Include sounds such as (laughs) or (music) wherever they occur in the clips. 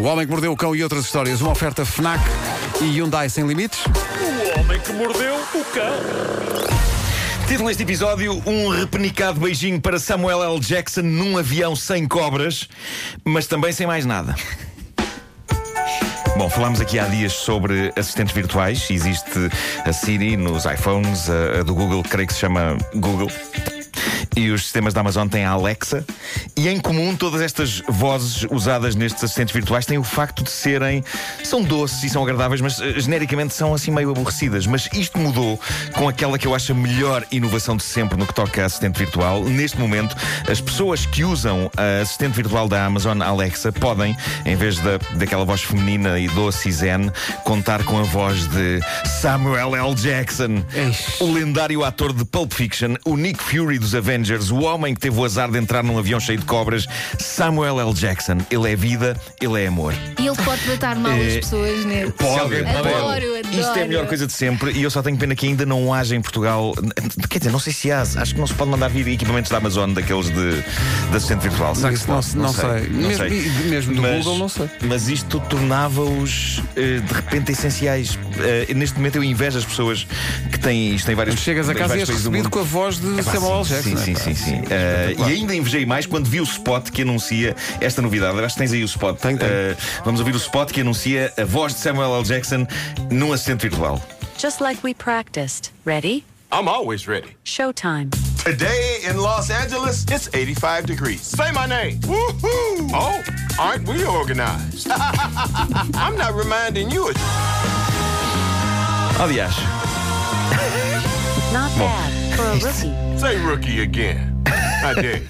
O Homem que Mordeu o Cão e outras histórias. Uma oferta FNAC e Hyundai Sem Limites. O homem que mordeu o cão. Título deste episódio: Um repenicado beijinho para Samuel L. Jackson num avião sem cobras, mas também sem mais nada. Bom, falámos aqui há dias sobre assistentes virtuais. Existe a Siri nos iPhones, a, a do Google, creio que se chama Google. E os sistemas da Amazon têm a Alexa. E em comum, todas estas vozes usadas nestes assistentes virtuais têm o facto de serem. são doces e são agradáveis, mas eh, genericamente são assim meio aborrecidas. Mas isto mudou com aquela que eu acho a melhor inovação de sempre no que toca a assistente virtual. Neste momento, as pessoas que usam a assistente virtual da Amazon Alexa podem, em vez da, daquela voz feminina e doce e zen, contar com a voz de Samuel L. Jackson, Eish. o lendário ator de Pulp Fiction, o Nick Fury dos Avengers, o homem que teve o azar de entrar num avião cheio de cobras, Samuel L. Jackson. Ele é vida, ele é amor. E ele pode tratar mal as Eh, pessoas nele. Pode, Adoro, pode. adoro. Isto é a melhor coisa de sempre e eu só tenho pena que ainda não haja em Portugal. Quer dizer, não sei se há, acho que não se pode mandar vir equipamentos da Amazon, daqueles de, de assistente virtual. Será que se não pode? se- não sei. Não Mesmo- sei. mesmo do Mas- Google, não sei. Mas isto tornava-os eh, de repente essenciais. Eh, neste momento eu invejo as pessoas que têm isto em vários Chegas a casa e és recebido com a voz de Epá, Samuel L. sim, Jackson. Sim, sim, sim. sim. Eh, e ainda invejei mais quando vi o spot que anuncia esta novidade. Acho que tens aí o spot. Tenho, tenho. Eh, vamos ouvir o spot que anuncia a voz de Samuel L. Jackson num assistente virtual. Just like we practiced. Ready? I'm always ready. Showtime. Today in Los Angeles, it's 85 degrees. Say my name. Woohoo! Oh, aren't we organized? (laughs) I'm not reminding you of Aliás, Not bad for a rookie. say rookie again. (laughs) I dare.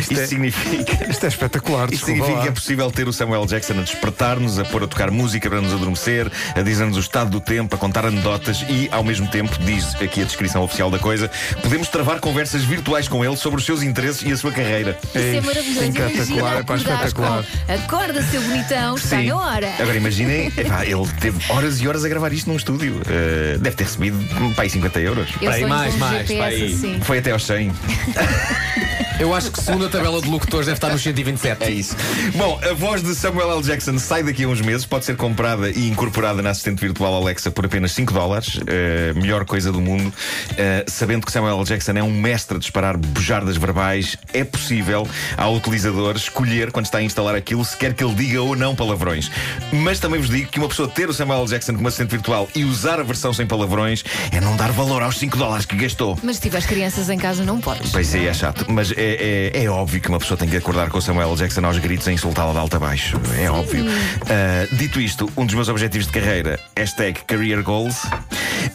Isto significa. Isto é espetacular. Isto desculpa significa lá. que é possível ter o Samuel Jackson a despertar-nos, a pôr a tocar música para nos adormecer, a dizer-nos o estado do tempo, a contar anedotas e, ao mesmo tempo, diz aqui a descrição oficial da coisa, podemos travar conversas virtuais com ele sobre os seus interesses e a sua carreira. Isso é maravilhoso. Espetacular, é pá, acordares espetacular. com, Acorda, seu bonitão, está Sim. na hora. Agora imaginem, epá, ele teve horas e horas a gravar isto num estúdio. Uh, deve ter recebido pá, aí 50 euros. Eu aí, sonho mais, mais, GPS para aí. assim. Foi até aos 100. (laughs) Eu acho que segundo a tabela de locutores deve estar nos 127. É isso. Bom, a voz de Samuel L. Jackson sai daqui a uns meses, pode ser comprada e incorporada na assistente virtual Alexa por apenas 5 dólares. Uh, melhor coisa do mundo. Uh, sabendo que Samuel L. Jackson é um mestre a disparar bujardas verbais, é possível ao utilizador escolher, quando está a instalar aquilo, se quer que ele diga ou não palavrões. Mas também vos digo que uma pessoa ter o Samuel L. Jackson como assistente virtual e usar a versão sem palavrões é não dar valor aos 5 dólares que gastou. Mas se tiveres crianças em casa, não podes. Pois é, é chato. Mas é, é, é óbvio que uma pessoa tem que acordar com o Samuel L. Jackson aos gritos a insultá-la de alto a baixo. É óbvio. Ah, dito isto, um dos meus objetivos de carreira, hashtag Career Goals,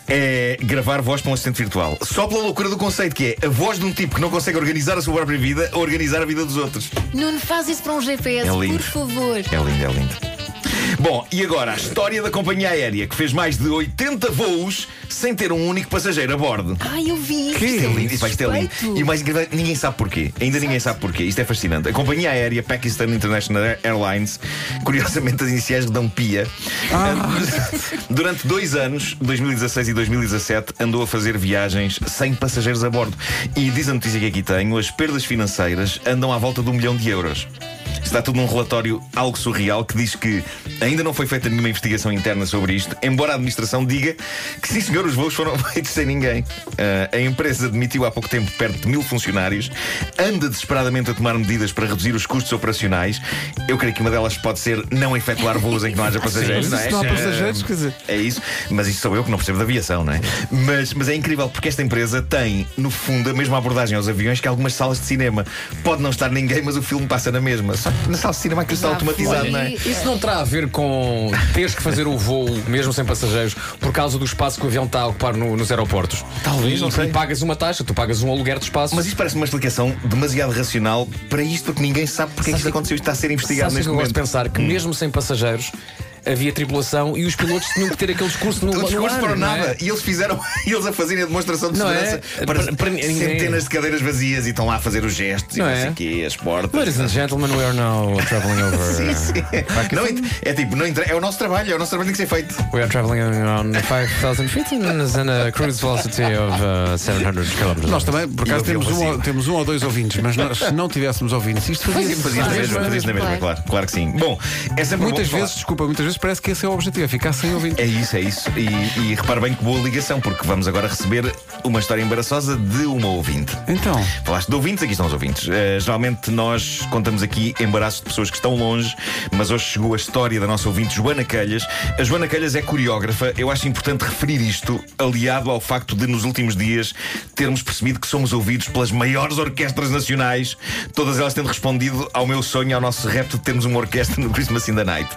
é gravar voz para um assistente virtual. Só pela loucura do conceito, que é a voz de um tipo que não consegue organizar a sua própria vida a organizar a vida dos outros. Nuno, faz isso para um GPS, É por favor. É lindo, é lindo. Bom, e agora a história da companhia aérea que fez mais de 80 voos sem ter um único passageiro a bordo. Ai, eu vi isto. Isto é lindo, Isto é lindo. E o mais ninguém sabe porquê. Ainda ninguém sabe porquê. Isto é fascinante. A companhia aérea Pakistan International Airlines, curiosamente as iniciais dão PIA, (laughs) durante dois anos, 2016 e 2017, andou a fazer viagens sem passageiros a bordo. E diz a notícia que aqui tenho: as perdas financeiras andam à volta de um milhão de euros. Está tudo num relatório algo surreal que diz que ainda não foi feita nenhuma investigação interna sobre isto, embora a administração diga que sim, senhor, os voos foram (laughs) feitos sem ninguém. Ah, a empresa demitiu há pouco tempo perto de mil funcionários, anda desesperadamente a tomar medidas para reduzir os custos operacionais. Eu creio que uma delas pode ser não efetuar voos em que não haja (laughs) passageiros. Não é? isso não há Ah, passageiros, quer dizer. é isso, mas isso sou eu que não percebo de aviação, não é? Mas, mas é incrível porque esta empresa tem, no fundo, a mesma abordagem aos aviões que algumas salas de cinema. Pode não estar ninguém, mas o filme passa na mesma. Só que na sala de cinema aquilo está automatizado, não é? Isso não terá a ver com teres que fazer o voo mesmo sem passageiros por causa do espaço que o avião está a ocupar no- nos aeroportos? Talvez, e, não sei. E pagas uma taxa, tu pagas um aluguer de espaço. Mas isto parece uma explicação demasiado racional para isto, porque ninguém sabe porque é que isto aconteceu e está a ser investigado Sabes o neste que eu gosto de momento. pensar? Que mesmo sem passageiros, havia tripulação e os pilotos tinham que ter aquele discurso no, O no discurso ar, para não nada. é? E eles fizeram, (laughs) e eles a fazerem a demonstração de Não é? segurança para, Para- para ninguém. centenas de cadeiras vazias e estão lá a fazer os gestos Não e não é? sei quê, as portas. Ladies and gentlemen, we are now traveling over. (laughs) Sim, sim. Não, é, é tipo, não entra- é o nosso trabalho, é o nosso trabalho que tem que ser feito. We are traveling around 5,000 feet and a cruise velocity of uh, 700 km. Nós também, por acaso, temos um, ou- vazio. temos um ou dois ouvintes, mas nós, se não tivéssemos ouvintes, isto fazia Fazia na mesma, fazia na mesma, claro, claro que sim. Bom, é sempre bom Muitas falar- vezes, desculpa, muitas vezes parece que esse é o objetivo, é ficar sem ouvintes. É isso, é isso. E, e repare bem que boa ligação, porque vamos agora receber uma história embaraçosa de uma ouvinte. Então, Falaste de ouvintes, aqui estão os ouvintes. Eh, geralmente nós contamos aqui embaraços de pessoas que estão longe, mas hoje chegou a história da nossa ouvinte Joana Calhas. A Joana Calhas é coreógrafa. Eu acho importante referir isto, aliado ao facto de nos últimos dias termos percebido que somos ouvidos pelas maiores orquestras nacionais, todas elas tendo respondido ao meu sonho, ao nosso repto de termos uma orquestra no Christmas in the Night.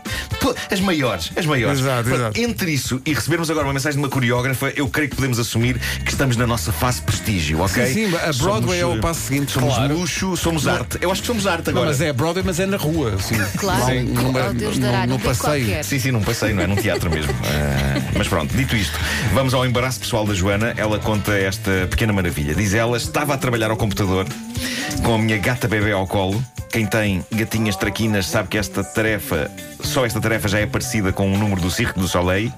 As maiores, as maiores. Exato, exato. Entre isso e recebermos agora uma mensagem de uma coreógrafa, eu creio que podemos assumir que estamos na nossa fase prestígio, ok? sim, sim, a Broadway Somos, é o passo seguinte. Somos Claro. luxo, somos arte. Eu acho que somos arte Não, agora. mas é Broadway, mas é na rua, assim. Claro. Não, numa- Oh, Deus num- dará, num não passeio. qualquer. Sim, sim, num passeio, não é? Num teatro mesmo. Ah, (laughs) mas pronto, dito isto, vamos ao embaraço pessoal da Joana. Ela conta esta pequena maravilha. Diz ela: estava a trabalhar ao computador com a minha gata bebê ao colo. Quem tem gatinhas traquinas sabe que esta tarefa, só esta tarefa já é parecida com o número do Circo do Soleil.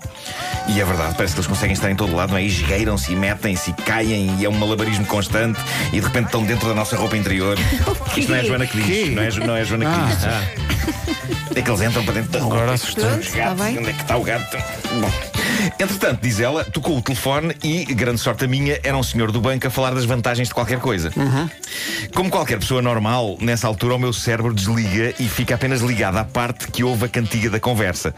E é verdade, parece que eles conseguem estar em todo lado, não é? E esgueiram-se, e metem-se, e caem, e é um malabarismo constante, e de repente estão dentro da nossa roupa interior. (laughs) Isto não é a Joana que diz, não é, não é a Joana que diz. É que eles entram para dentro da roupa. Agora e assustou-me. os gatos. Onde é que está o gato? Bom. Entretanto, diz ela, tocou o telefone e, grande sorte a minha, era um senhor do banco a falar das vantagens de qualquer coisa. Como qualquer pessoa normal, nessa altura o meu cérebro desliga e fica apenas ligado à parte que ouve a cantiga da conversa.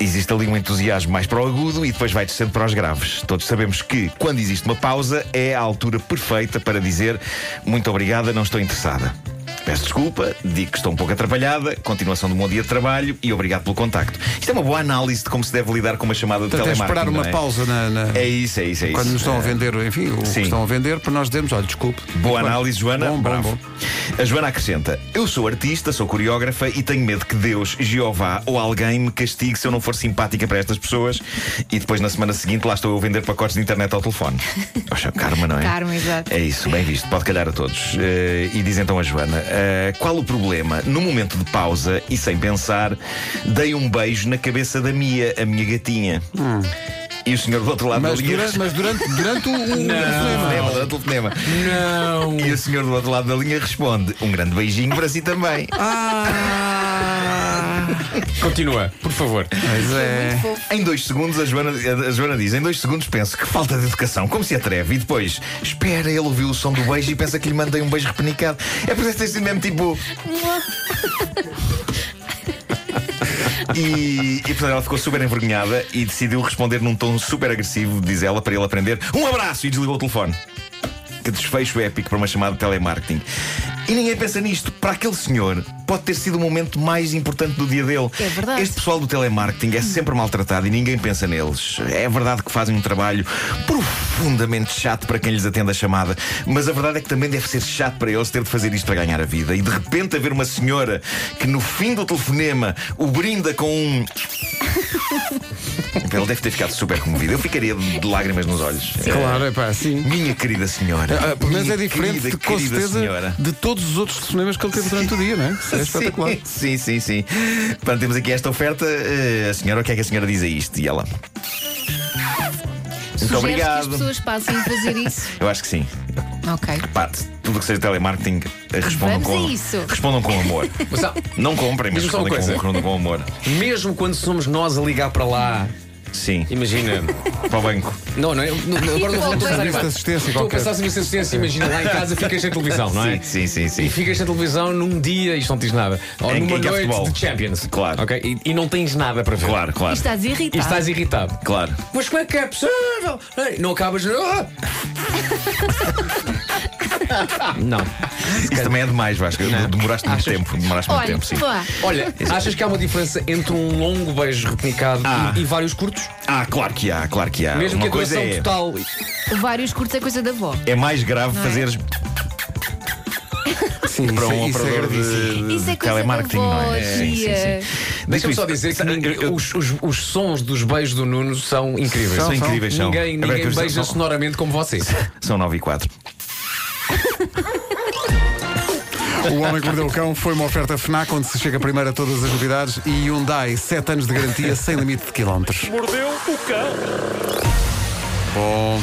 Existe ali um entusiasmo mais para o agudo e depois vai descendo para os graves. Todos sabemos que, quando existe uma pausa, é a altura perfeita para dizer muito obrigada, não estou interessada. Peço desculpa, digo que estou um pouco atrapalhada, continuação de um bom dia de trabalho e obrigado pelo contacto. Isto é uma boa análise de como se deve lidar com uma chamada de Portanto, é telemarketing. esperar uma não é? pausa na, na- É isso, é isso, é isso. quando nos estão a É. vender, enfim, o Sim. que estão a vender, para nós dizermos, olha, desculpe. Boa análise, Joana. Bom, bom, Bravo. bom. A Joana acrescenta: Eu sou artista, sou coreógrafa e tenho medo que Deus, Jeová ou alguém me castigue se eu não for simpática para estas pessoas e depois na semana seguinte lá estou eu a vender pacotes de internet ao telefone. (laughs) Poxa, karma, não é? Karma, exato. É isso, bem visto, pode calhar a todos. Eh, e diz então a Joana: eh, qual o problema? No momento de pausa e sem pensar, dei um beijo na cabeça da Mia, a minha gatinha. E o senhor do outro lado Mas da linha. durante, mas durante, (laughs) durante o, o Telefonema, durante o telefonema. Não! E o senhor do outro lado da linha responde: Um grande beijinho para si também. Continua, por favor. Mas é. Em dois segundos, a Joana, a Joana diz: Em dois segundos penso que falta de educação, como se atreve. E depois, espera, ele ouviu o som do beijo e pensa que lhe mandei um beijo repenicado. É por isso ter sido mesmo tipo. (laughs) E, e portanto ela ficou super envergonhada e decidiu responder num tom super agressivo, diz ela, para ele aprender: Um abraço! E desligou o telefone. Que desfecho épico para uma chamada de telemarketing. E ninguém pensa nisto. Para aquele senhor, pode ter sido o momento mais importante do dia dele. É verdade. Este pessoal do telemarketing é sempre maltratado e ninguém pensa neles. É verdade que fazem um trabalho profundamente chato para quem lhes atende a chamada, mas a verdade é que também deve ser chato para eles ter de fazer isto para ganhar a vida. E de repente haver uma senhora que no fim do telefonema o brinda com um. Ele deve ter ficado super comovido. Eu ficaria de lágrimas nos olhos. Claro, é pá, sim. Minha querida senhora. Ah, Minha é diferente, querida, de, com querida certeza, senhora. de todos os outros telefonemas que ele teve durante o dia, não é? Isso é espetacular. Sim, sim, sim. Portanto, temos aqui esta oferta. Eh, a senhora, o que é que a senhora diz a isto? E ela. Muito Sugeres que as obrigado. pessoas passem a fazer isso? (laughs) Eu acho que sim. Ok. Pá, tudo que seja telemarketing, eh, respondam Vamos com. a isso. Respondam com amor. Mas, Não comprem, mas Diz-me só uma respondem com, respondam com amor. mesmo quando somos nós a ligar para lá, Sim. imagina. Para o banco. Não, não, não, agora não vou Serviço pensar em de mais. assistência Estou a qualquer. pensar serviço de assistência. Imagina lá em casa ficas sem televisão, não é? Sim, sim, sim. sim. E ficas sem televisão num dia, isto não diz nada. Ou Em- numa em que há noite futebol. de Champions. Claro. Ok? E, e não tens nada para ver. Claro, E claro. estás E irritado. estás irritado. Claro. Mas como é que é possível? Ei, Não acabas. Ah! (laughs) Não. Isso também é demais, Vasco. Demoraste muito Achas? tempo. Demoraste muito Olha, tempo, sim. vá. Olha, achas que há uma diferença entre um longo beijo repenicado Ah. e, e vários curtos? Ah, claro que há, claro que há. Mesmo Uma que a coisa duração é. total. Vários curtos é coisa da avó. É mais grave Não é? fazeres. (laughs) Sim, para é- um isso é operador gravíssimo. de, Isso é de da telemarketing, não avó, é? Sim, sim, tia. sim. Deixa-me só dizer que ninguém- os, os- os sons dos beijos do Nuno são incríveis. São incríveis, são. Ninguém, É ninguém verdade que beija são- sonoramente como vocês. São 9 e 4. O Homem que Mordeu o Cão foi uma oferta FNAC onde se chega primeiro a todas as novidades e Hyundai, 7 anos de garantia sem limite de quilómetros. Mordeu o cão. Bom.